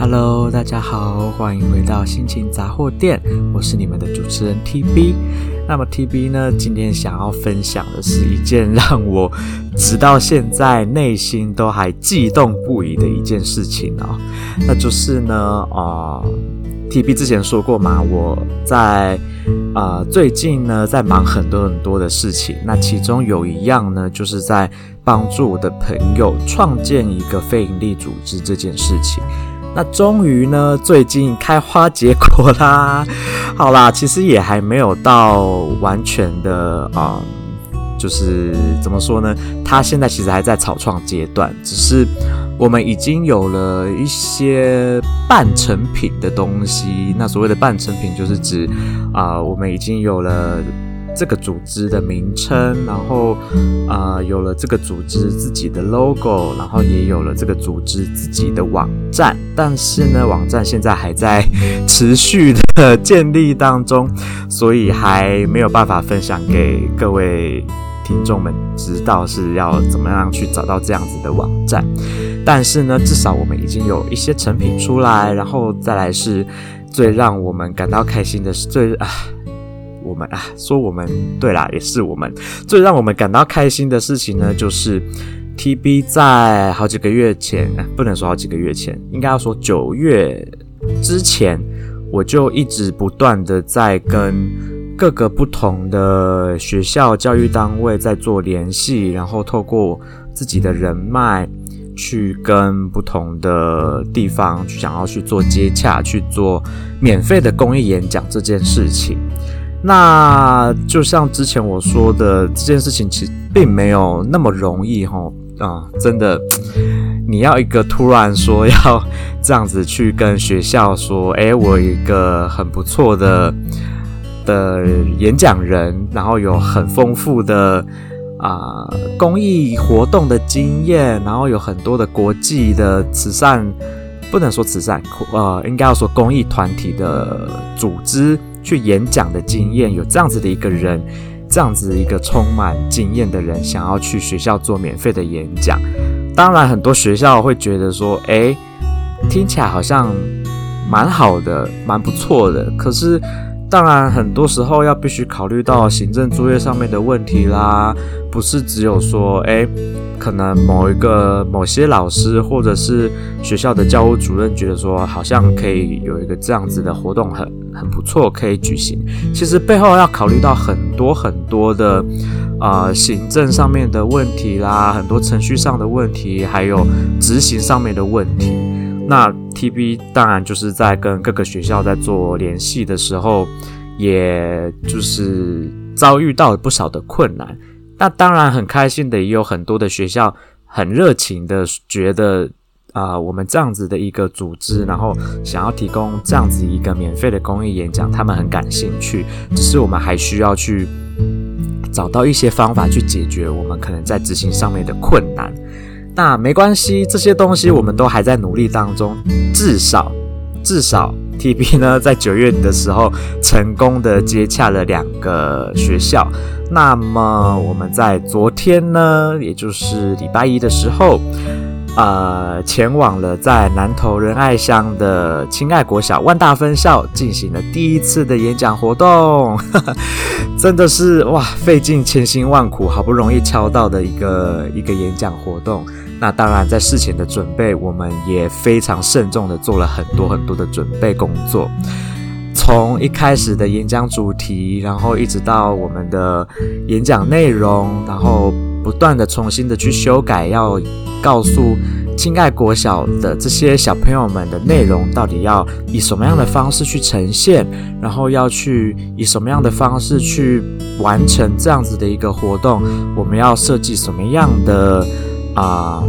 Hello，大家好，欢迎回到心情杂货店，我是你们的主持人 TB。那么 TB 呢，今天想要分享的是一件让我直到现在内心都还悸动不已的一件事情哦，那就是呢，啊、，TB 之前说过嘛，我在啊、最近呢在忙很多很多的事情，那其中有一样呢，就是在帮助我的朋友创建一个非营利组织这件事情。那终于呢，最近开花结果啦！好啦，其实也还没有到完全的啊、就是怎么说呢？它现在其实还在草创阶段，只是我们已经有了一些半成品的东西。那所谓的半成品，就是指啊、我们已经有了。这个组织的名称，然后啊、有了这个组织自己的 logo，然后也有了这个组织自己的网站。但是呢，网站现在还在持续的建立当中，所以还没有办法分享给各位听众们知道是要怎么样去找到这样子的网站。但是呢，至少我们已经有一些成品出来，然后再来是最让我们感到开心的是最啊。我们啊，说我们对啦，也是我们最让我们感到开心的事情呢，就是 TB 在好几个月前，不能说好几个月前，应该要说九月之前，我就一直不断的在跟各个不同的学校、教育单位在做联系，然后透过自己的人脉去跟不同的地方去想要去做接洽，去做免费的公益演讲这件事情。那就像之前我说的，这件事情其实并没有那么容易哈啊、真的，你要一个突然说要这样子去跟学校说，诶，我一个很不错的的演讲人，然后有很丰富的啊、公益活动的经验，然后有很多的国际的慈善，不能说慈善，呃，应该要说公益团体的组织。去演讲的经验，有这样子的一个人，这样子一个充满经验的人，想要去学校做免费的演讲。当然，很多学校会觉得说，诶，听起来好像蛮好的，蛮不错的。可是，当然很多时候要必须考虑到行政作业上面的问题啦，不是只有说，诶。可能某一个某些老师或者是学校的教务主任觉得说，好像可以有一个这样子的活动很很不错，可以举行。其实背后要考虑到很多很多的啊、行政上面的问题啦，很多程序上的问题，还有执行上面的问题。那 TB 当然就是在跟各个学校在做联系的时候，也就是遭遇到了不少的困难。那当然很开心的，也有很多的学校很热情的觉得啊、呃，我们这样子的一个组织，然后想要提供这样子一个免费的公益演讲，他们很感兴趣。只是我们还需要去找到一些方法去解决我们可能在执行上面的困难。那没关系，这些东西我们都还在努力当中，至少。至少 TB 呢，在九月底的时候成功的接洽了两个学校。那么我们在昨天呢，也就是礼拜一的时候，呃，前往了在南投仁爱乡的亲爱国小万大分校进行了第一次的演讲活动。真的是哇，费尽千辛万苦，好不容易敲到的一个一个演讲活动。那当然，在事前的准备，我们也非常慎重的做了很多很多的准备工作。从一开始的演讲主题，然后一直到我们的演讲内容，然后不断的重新的去修改，要告诉亲爱国小的这些小朋友们的内容，到底要以什么样的方式去呈现，然后要去以什么样的方式去完成这样子的一个活动，我们要设计什么样的。啊、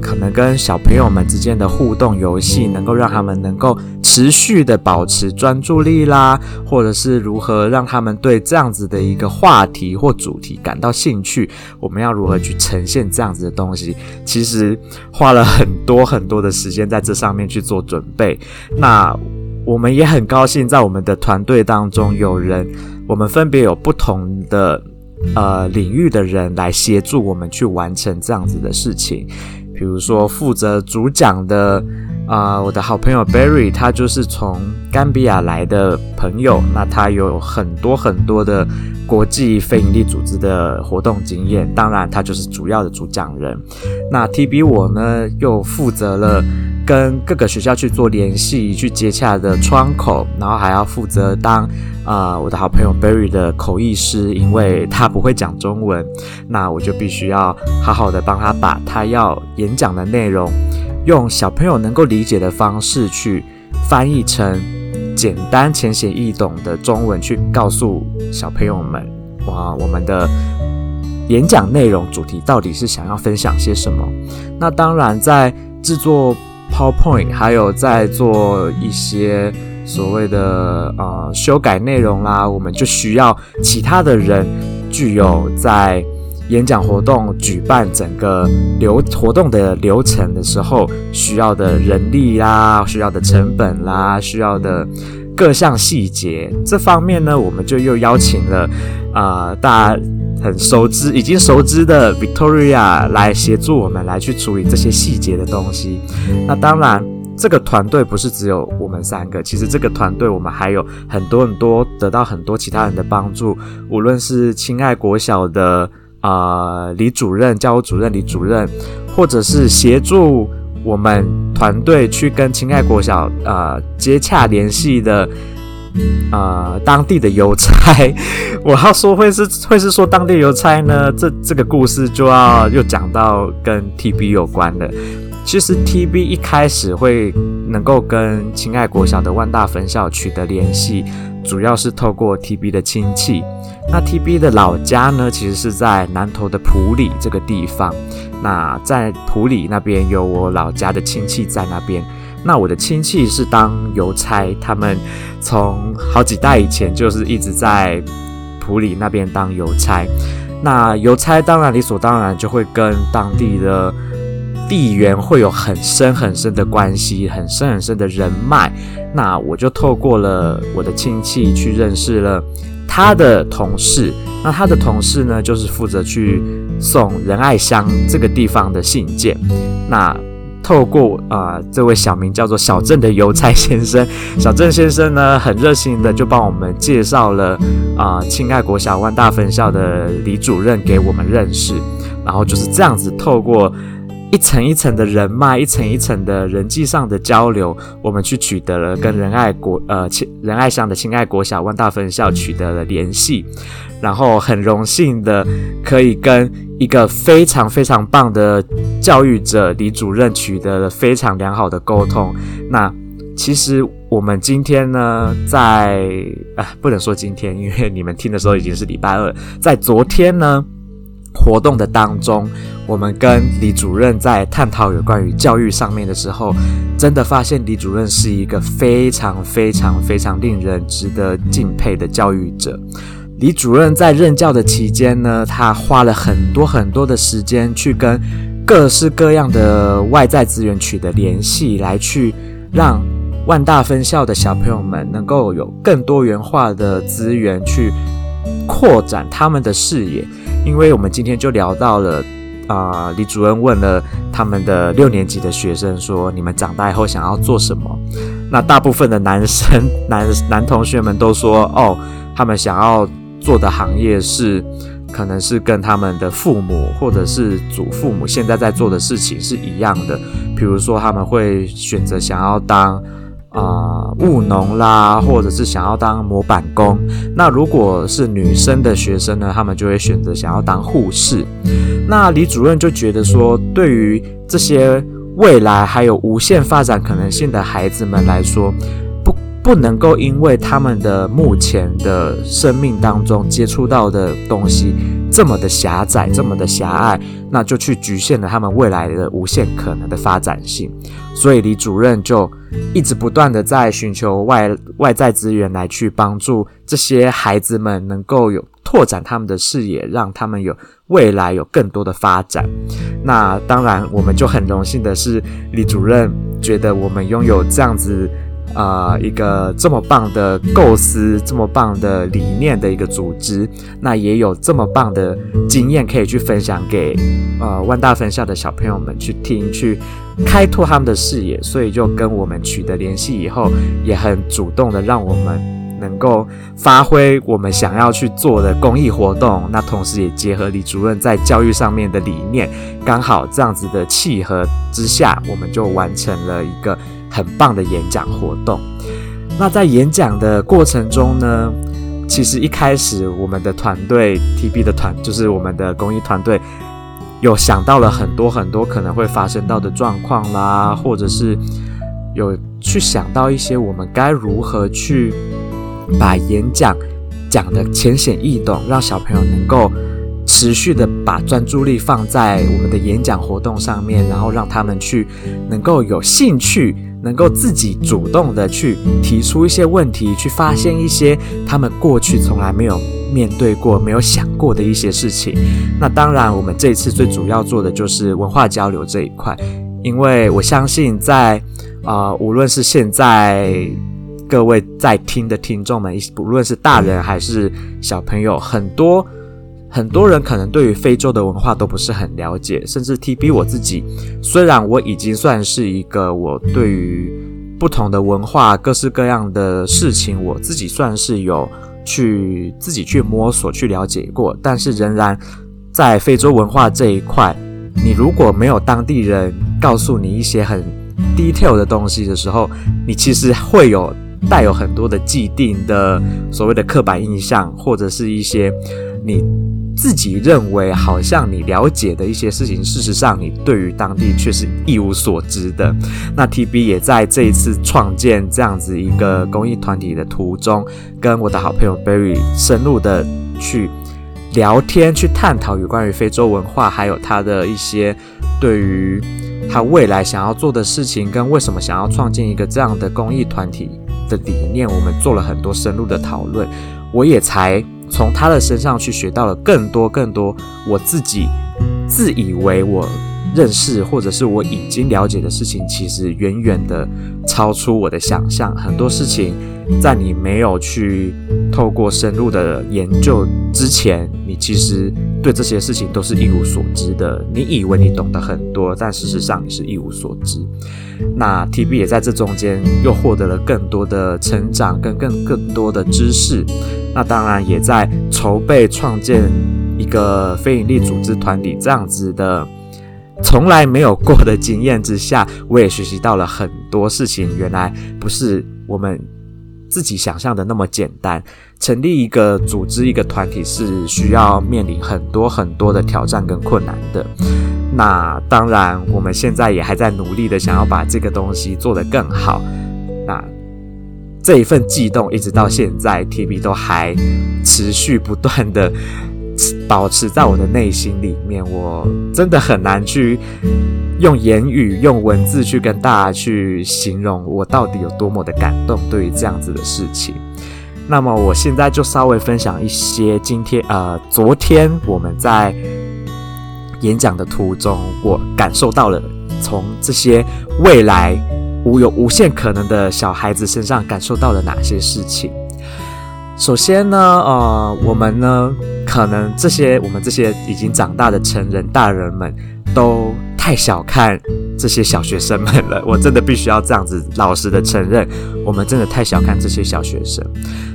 可能跟小朋友们之间的互动游戏，能够让他们能够持续的保持专注力啦，或者是如何让他们对这样子的一个话题或主题感到兴趣，我们要如何去呈现这样子的东西？其实花了很多很多的时间在这上面去做准备。那我们也很高兴，在我们的团队当中有人，我们分别有不同的。呃，领域的人来协助我们去完成这样子的事情，比如说负责主讲的啊、我的好朋友 Barry，他就是从甘比亚来的朋友，那他有很多很多的国际非营利组织的活动经验，当然他就是主要的主讲人。那 TB 我呢，又负责了跟各个学校去做联系、去接洽的窗口，然后还要负责当啊、我的好朋友 Barry 的口译师，因为他不会讲中文，那我就必须要好好的帮他把他要演讲的内容。用小朋友能够理解的方式去翻译成简单浅显易懂的中文，去告诉小朋友们，哇，我们的演讲内容主题到底是想要分享些什么？那当然，在制作 PowerPoint，还有在做一些所谓的呃修改内容啦，我们就需要其他的人具有在。演讲活动举办整个流活动的流程的时候，需要的人力啦，需要的成本啦，需要的各项细节，这方面呢，我们就又邀请了啊、呃，大家很熟知、已经熟知的 Victoria 来协助我们来去处理这些细节的东西。那当然，这个团队不是只有我们三个，其实这个团队我们还有很多很多得到很多其他人的帮助，无论是亲爱国小的。啊、李主任、教务主任、李主任，或者是协助我们团队去跟亲爱国小啊接洽联系的呃当地的邮差，我要说会是会是说当地邮差呢？这这个故事就要又讲到跟 TB 有关的。其实 TB 一开始会能够跟亲爱国小的万大分校取得联系，主要是透过 TB 的亲戚。那 TB 的老家呢，其实是在南投的埔里这个地方。那在埔里那边有我老家的亲戚在那边。那我的亲戚是当邮差，他们从好几代以前就是一直在埔里那边当邮差。那邮差当然理所当然就会跟当地的地缘会有很深很深的关系，很深很深的人脉。那我就透过了我的亲戚去认识了。他的同事，那他的同事呢，就是负责去送仁爱乡这个地方的信件。那透过啊、呃，这位小名叫做小郑的邮差先生，小郑先生呢，很热心的就帮我们介绍了啊，亲、呃、爱国小万大分校的李主任给我们认识。然后就是这样子，透过。一层一层的人脉，一层一层的人际上的交流，我们去取得了跟仁爱国呃仁爱乡的亲爱国小万大分校取得了联系，然后很荣幸的可以跟一个非常非常棒的教育者李主任取得了非常良好的沟通。那其实我们今天呢，在啊不能说今天，因为你们听的时候已经是礼拜二，在昨天呢。活动的当中，我们跟李主任在探讨有关于教育上面的时候，真的发现李主任是一个非常非常非常令人值得敬佩的教育者。李主任在任教的期间呢，他花了很多很多的时间去跟各式各样的外在资源取得联系，来去让万大分校的小朋友们能够有更多元化的资源去扩展他们的视野。因为我们今天就聊到了，啊、呃，李主任问了他们的六年级的学生说：“你们长大以后想要做什么？”那大部分的男生、男男同学们都说：“哦，他们想要做的行业是，可能是跟他们的父母或者是祖父母现在在做的事情是一样的。比如说，他们会选择想要当。”啊，务农啦，或者是想要当模板工。那如果是女生的学生呢，他们就会选择想要当护士。那李主任就觉得说，对于这些未来还有无限发展可能性的孩子们来说，不能够因为他们的目前的生命当中接触到的东西这么的狭窄，这么的狭隘，那就去局限了他们未来的无限可能的发展性。所以李主任就。一直不断的在寻求外外在资源来去帮助这些孩子们能够有拓展他们的视野，让他们有未来有更多的发展。那当然，我们就很荣幸的是，李主任觉得我们拥有这样子呃，一个这么棒的构思，这么棒的理念的一个组织，那也有这么棒的经验可以去分享给呃万大分校的小朋友们去听，去开拓他们的视野，所以就跟我们取得联系以后，也很主动的让我们能够发挥我们想要去做的公益活动，那同时也结合李主任在教育上面的理念，刚好这样子的契合之下，我们就完成了一个。很棒的演讲活动。那在演讲的过程中呢，其实一开始我们的团队 TB 的团，就是我们的公益团队，有想到了很多很多可能会发生到的状况啦，或者是有去想到一些我们该如何去把演讲讲得浅显易懂，让小朋友能够持续的把专注力放在我们的演讲活动上面，然后让他们去能够有兴趣。能够自己主动的去提出一些问题，去发现一些他们过去从来没有面对过、没有想过的一些事情。那当然，我们这一次最主要做的就是文化交流这一块，因为我相信在啊、呃，无论是现在各位在听的听众们，无论是大人还是小朋友，很多。很多人可能对于非洲的文化都不是很了解，甚至 TB 我自己，虽然我已经算是一个我对于不同的文化、各式各样的事情，我自己算是有去自己去摸索、去了解过，但是仍然在非洲文化这一块，你如果没有当地人告诉你一些很 detail 的东西的时候，你其实会有带有很多的既定的所谓的刻板印象，或者是一些你。自己认为好像你了解的一些事情，事实上你对于当地却是一无所知的。那 TB 也在这一次创建这样子一个公益团体的途中，跟我的好朋友 Berry 深入的去聊天，去探讨有关于非洲文化，还有他的一些对于他未来想要做的事情，跟为什么想要创建一个这样的公益团体的理念，我们做了很多深入的讨论。我也才。从他的身上去学到了更多更多，我自己自以为我认识或者是我已经了解的事情，其实远远的超出我的想象。很多事情在你没有去透过深入的研究之前，你其实对这些事情都是一无所知的。你以为你懂得很多，但事实上你是一无所知。那 TB 也在这中间又获得了更多的成长跟更更多的知识。那当然也在筹备创建一个非营利组织团体这样子的从来没有过的经验之下，我也学习到了很多事情。原来不是我们自己想象的那么简单。成立一个组织、一个团体是需要面临很多很多的挑战跟困难的。那当然，我们现在也还在努力的想要把这个东西做得更好。那。这一份悸动，一直到现在，TB 都还持续不断的保持在我的内心里面。我真的很难去用言语、用文字去跟大家去形容我到底有多么的感动，对于这样子的事情。那么，我现在就稍微分享一些今天呃，昨天我们在演讲的途中，我感受到了从这些未来。无有无限可能的小孩子身上感受到了哪些事情？首先呢，呃，我们呢，可能这些我们这些已经长大的成人大人们都太小看这些小学生们了。我真的必须要这样子老实的承认，我们真的太小看这些小学生。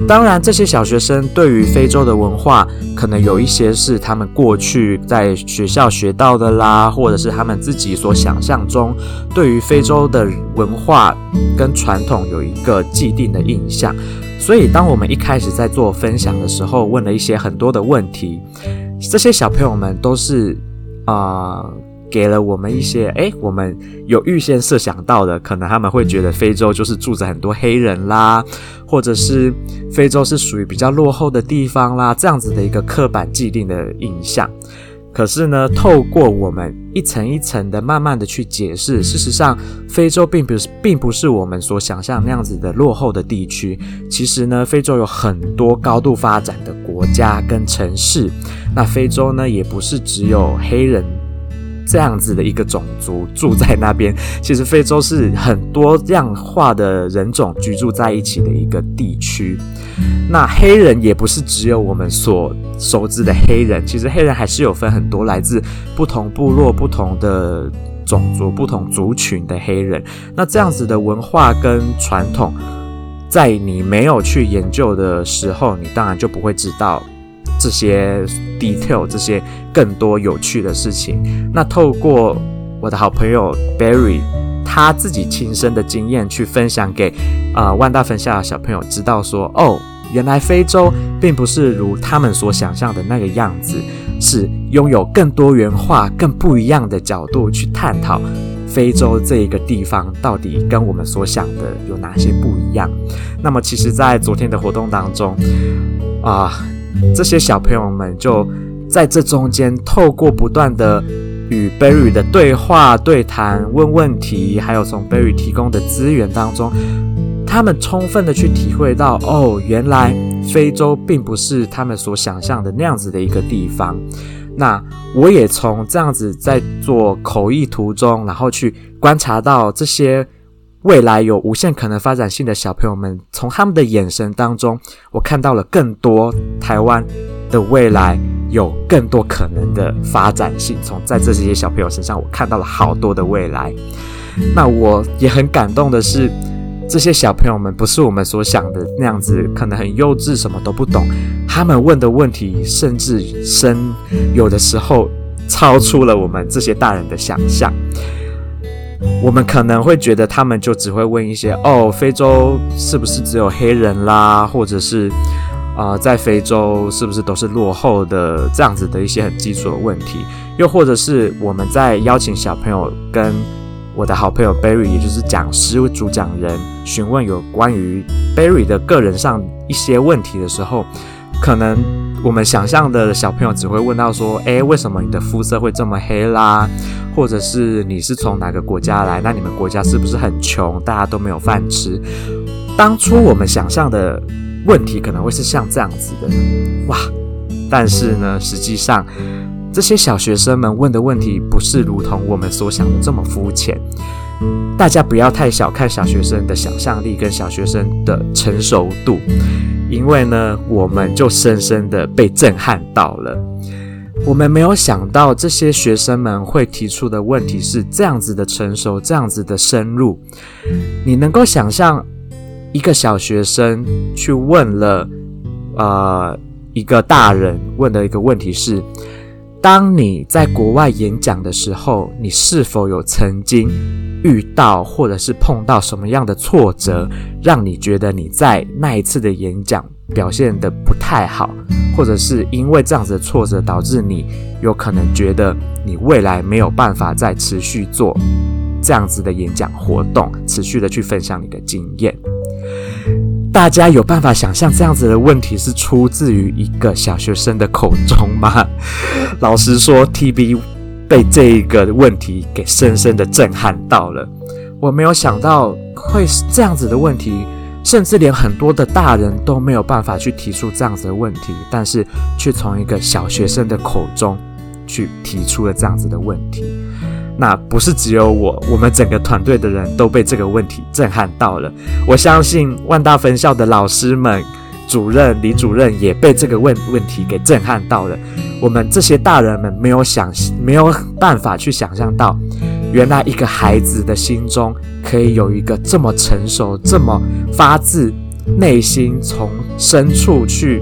当然，这些小学生对于非洲的文化，可能有一些是他们过去在学校学到的啦，或者是他们自己所想象中对于非洲的文化跟传统有一个既定的印象。所以，当我们一开始在做分享的时候，问了一些很多的问题，这些小朋友们都是啊。给了我们一些，诶，我们有预先设想到的，可能他们会觉得非洲就是住着很多黑人啦，或者是非洲是属于比较落后的地方啦，这样子的一个刻板既定的印象。可是呢，透过我们一层一层的慢慢的去解释，事实上，非洲并不是并不是我们所想象那样子的落后的地区。其实呢，非洲有很多高度发展的国家跟城市。那非洲呢，也不是只有黑人。这样子的一个种族住在那边。其实非洲是很多样化的人种居住在一起的一个地区。那黑人也不是只有我们所熟知的黑人，其实黑人还是有分很多来自不同部落、不同的种族、不同族群的黑人。那这样子的文化跟传统，在你没有去研究的时候，你当然就不会知道。这些 detail，这些更多有趣的事情，那透过我的好朋友 Barry，他自己亲身的经验去分享给、呃、万大分校的小朋友知道说，哦，原来非洲并不是如他们所想象的那个样子，是拥有更多元化、更不一样的角度去探讨非洲这一个地方到底跟我们所想的有哪些不一样。那么，其实，在昨天的活动当中，啊、这些小朋友们就在这中间，透过不断的与 Barry 的对话、对谈、问问题，还有从 Barry 提供的资源当中，他们充分的去体会到，哦，原来非洲并不是他们所想象的那样子的一个地方。那我也从这样子在做口译途中，然后去观察到这些。未来有无限可能发展性的小朋友们，从他们的眼神当中，我看到了更多台湾的未来有更多可能的发展性。从在这些小朋友身上，我看到了好多的未来。那我也很感动的是，这些小朋友们不是我们所想的那样子，可能很幼稚，什么都不懂。他们问的问题甚至深，有的时候超出了我们这些大人的想象。我们可能会觉得他们就只会问一些哦，非洲是不是只有黑人啦，或者是啊、在非洲是不是都是落后的？这样子的一些很基础的问题，又或者是我们在邀请小朋友跟我的好朋友 Barry，也就是讲师主讲人询问有关于 Barry 的个人上一些问题的时候，可能我们想象的小朋友只会问到说，诶，为什么你的肤色会这么黑啦？或者是你是从哪个国家来？那你们国家是不是很穷，大家都没有饭吃？当初我们想象的问题可能会是像这样子的，哇！但是呢，实际上这些小学生们问的问题不是如同我们所想的这么肤浅。大家不要太小看小学生的想象力跟小学生的成熟度，因为呢，我们就深深的被震撼到了。我们没有想到这些学生们会提出的问题是这样子的成熟，这样子的深入。你能够想象一个小学生去问了，呃，一个大人问的一个问题是：当你在国外演讲的时候，你是否有曾经遇到或者是碰到什么样的挫折，让你觉得你在那一次的演讲表现得不太好？或者是因为这样子的挫折，导致你有可能觉得你未来没有办法再持续做这样子的演讲活动，持续的去分享你的经验。大家有办法想象这样子的问题是出自于一个小学生的口中吗？老实说，TB 被这一个问题给深深的震撼到了。我没有想到会是这样子的问题。甚至连很多的大人都没有办法去提出这样子的问题，但是却从一个小学生的口中去提出了这样子的问题。那不是只有我，我们整个团队的人都被这个问题震撼到了。我相信万大分校的老师们、主任、李主任也被这个问问题给震撼到了。我们这些大人们没有想，没有办法去想象到。原来一个孩子的心中可以有一个这么成熟、这么发自内心、从深处去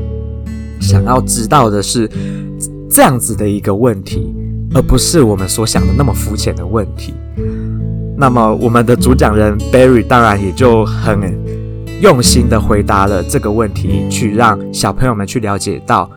想要知道的是这样子的一个问题，而不是我们所想的那么肤浅的问题。那么，我们的主讲人 Barry 当然也就很用心的回答了这个问题，去让小朋友们去了解到，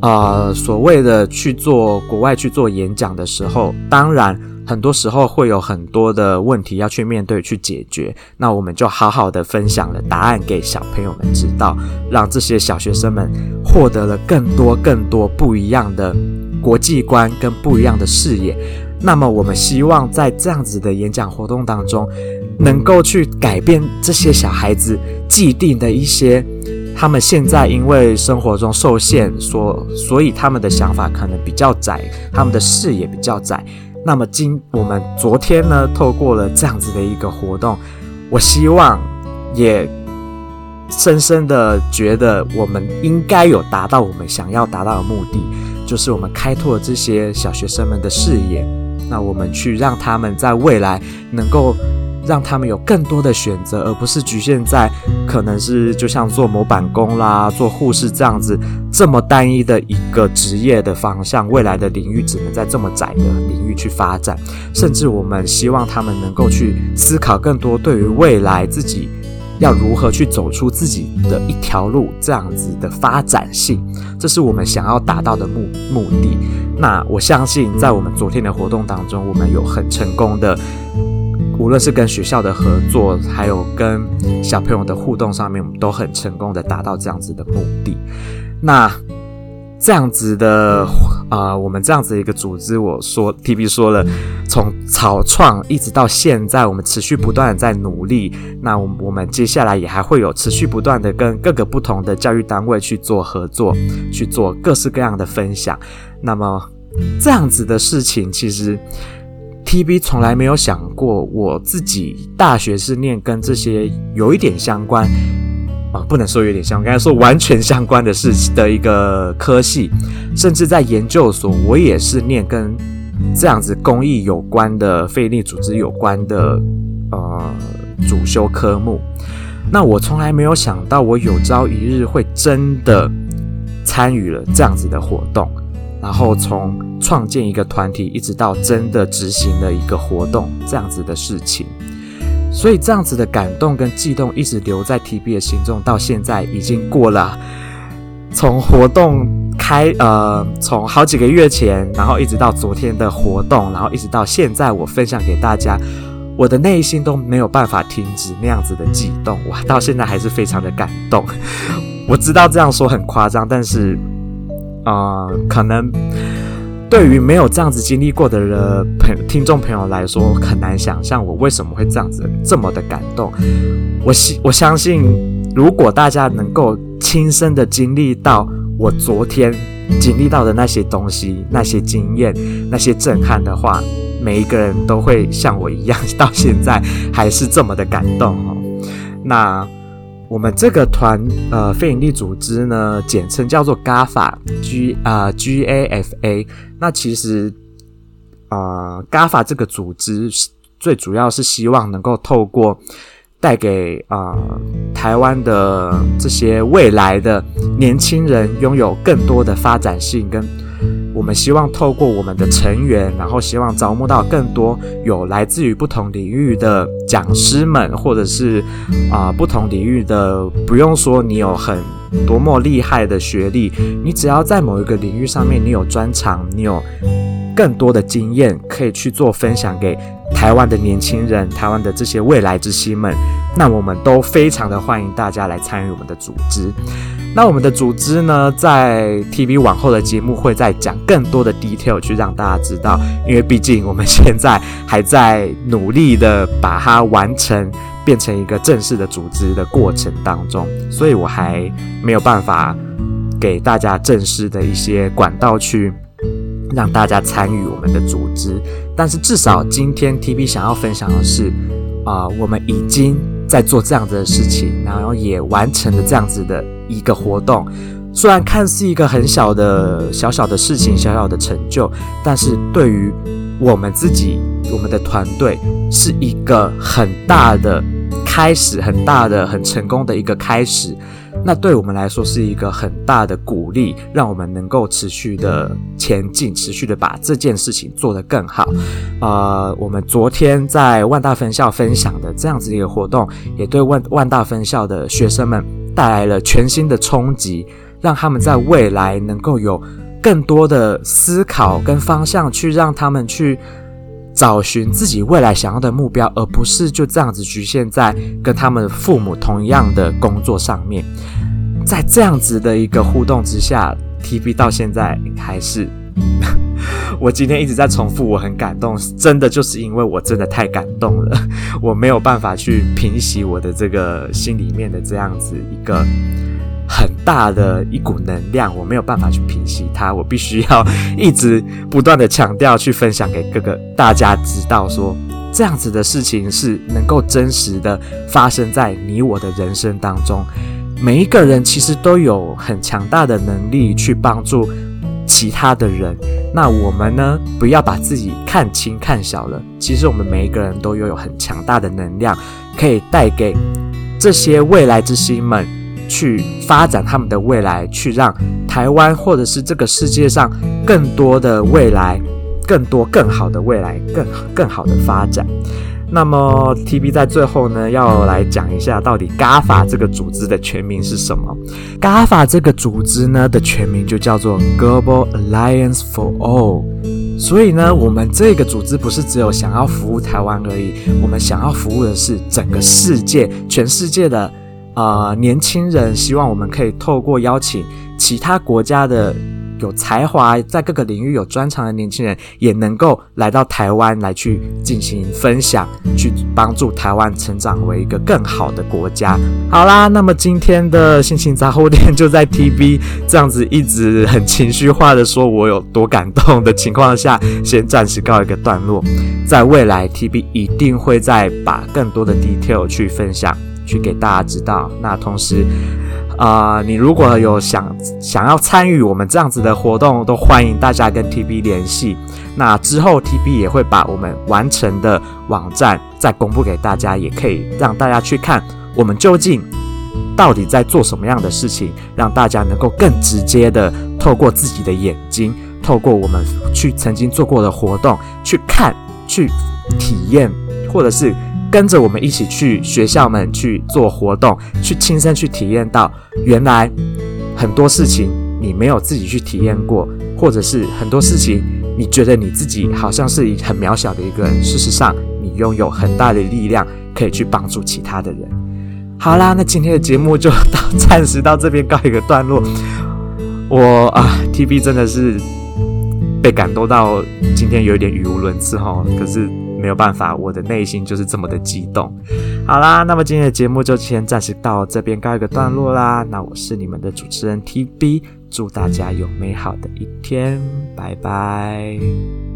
呃，所谓的去做国外去做演讲的时候，当然。很多时候会有很多的问题要去面对、去解决，那我们就好好的分享了答案给小朋友们知道，让这些小学生们获得了更多、更多不一样的国际观跟不一样的视野。那么，我们希望在这样子的演讲活动当中，能够去改变这些小孩子既定的一些，他们现在因为生活中受限，所所以他们的想法可能比较窄，他们的视野比较窄。那么今我们昨天呢，透过了这样子的一个活动，我希望也深深的觉得我们应该有达到我们想要达到的目的，就是我们开拓这些小学生们的视野，那我们去让他们在未来能够。让他们有更多的选择，而不是局限在可能是就像做模板工啦、做护士这样子这么单一的一个职业的方向。未来的领域只能在这么窄的领域去发展，甚至我们希望他们能够去思考更多对于未来自己要如何去走出自己的一条路这样子的发展性，这是我们想要达到的目目的。那我相信，在我们昨天的活动当中，我们有很成功的。无论是跟学校的合作，还有跟小朋友的互动上面，我们都很成功的达到这样子的目的。那这样子的啊、我们这样子一个组织，我说 TB 说了，从草创一直到现在，我们持续不断的在努力。那我我们接下来也还会有持续不断的跟各个不同的教育单位去做合作，去做各式各样的分享。那么这样子的事情，其实。TB 从来没有想过，我自己大学是念跟这些有一点相关啊，不能说有点相关，应该说完全相关的事情的一个科系，甚至在研究所，我也是念跟这样子公益有关的、非营利组织有关的呃主修科目。那我从来没有想到，我有朝一日会真的参与了这样子的活动。然后从创建一个团体，一直到真的执行了一个活动，这样子的事情，所以这样子的感动跟悸动一直留在 TB 的心中，到现在已经过了从活动开，呃，从好几个月前，然后一直到昨天的活动，然后一直到现在，我分享给大家，我的内心都没有办法停止那样子的悸动，哇，到现在还是非常的感动。我知道这样说很夸张，但是。啊、可能对于没有这样子经历过的人朋听众朋友来说，很难想象我为什么会这样子这么的感动。我信我相信，如果大家能够亲身的经历到我昨天经历到的那些东西、那些经验、那些震撼的话，每一个人都会像我一样，到现在还是这么的感动哦。那。我们这个团呃非营利组织呢，简称叫做 GAFA，G 啊、G A F A。那其实啊、呃、GAFA 这个组织最主要是希望能够透过带给啊、台湾的这些未来的年轻人拥有更多的发展性跟。我们希望透过我们的成员，然后希望招募到更多有来自于不同领域的讲师们，或者是啊、不同领域的，不用说你有很多么厉害的学历，你只要在某一个领域上面你有专长，你有更多的经验可以去做分享给台湾的年轻人，台湾的这些未来之星们，那我们都非常的欢迎大家来参与我们的组织。那我们的组织呢，在 TV 往后的节目会再讲更多的 detail 去让大家知道，因为毕竟我们现在还在努力的把它完成，变成一个正式的组织的过程当中，所以我还没有办法给大家正式的一些管道去让大家参与我们的组织。但是至少今天 TB 想要分享的是，啊、我们已经在做这样子的事情，然后也完成了这样子的。一个活动，虽然看似一个很小的小小的事情，小小的成就，但是对于我们自己，我们的团队是一个很大的开始，很大的、很成功的一个开始。那对我们来说是一个很大的鼓励，让我们能够持续的前进，持续的把这件事情做得更好。呃，我们昨天在万大分校分享的这样子一个活动，也对万万大分校的学生们。带来了全新的冲击，让他们在未来能够有更多的思考跟方向，去让他们去找寻自己未来想要的目标，而不是就这样子局限在跟他们父母同样的工作上面。在这样子的一个互动之下，TV 到现在还是，我今天一直在重复，我很感动，真的就是因为我真的太感动了，我没有办法去平息我的这个心里面的这样子一个很大的一股能量，我没有办法去平息它，我必须要一直不断的强调，去分享给各个大家知道说，这样子的事情是能够真实的发生在你我的人生当中。每一个人其实都有很强大的能力去帮助其他的人。那我们呢，不要把自己看轻看小了。其实我们每一个人都拥有很强大的能量，可以带给这些未来之星们去发展他们的未来，去让台湾或者是这个世界上更多的未来，更多更好的未来，更更好的发展。那么，TB 在最后呢，要来讲一下到底 GAFA 这个组织的全名是什么？GAFA 这个组织呢的全名就叫做 Global Alliance for All。所以呢，我们这个组织不是只有想要服务台湾而已，我们想要服务的是整个世界，全世界的、呃、年轻人。希望我们可以透过邀请其他国家的。有才华，在各个领域有专长的年轻人，也能够来到台湾来去进行分享，去帮助台湾成长为一个更好的国家。好啦，那么今天的心情杂货店就在 TB 这样子一直很情绪化的说我有多感动的情况下，先暂时告一个段落。在未来，TB 一定会再把更多的 detail 去分享，去给大家知道。那同时，啊、呃，你如果有想想要参与我们这样子的活动，都欢迎大家跟 TB 联系。那之后 TB 也会把我们完成的网站再公布给大家，也可以让大家去看我们究竟到底在做什么样的事情，让大家能够更直接的透过自己的眼睛，透过我们去曾经做过的活动去看、去体验，或者是。跟着我们一起去学校们去做活动，去亲身去体验到，原来很多事情你没有自己去体验过，或者是很多事情你觉得你自己好像是很渺小的一个人，事实上你拥有很大的力量可以去帮助其他的人。好啦，那今天的节目就到暂时到这边告一个段落。我啊，TB 真的是被感动到今天有点语无伦次哈，可是。没有办法，我的内心就是这么的激动。好啦，那么今天的节目就先暂时到这边告一个段落啦。那我是你们的主持人 TB，祝大家有美好的一天，拜拜。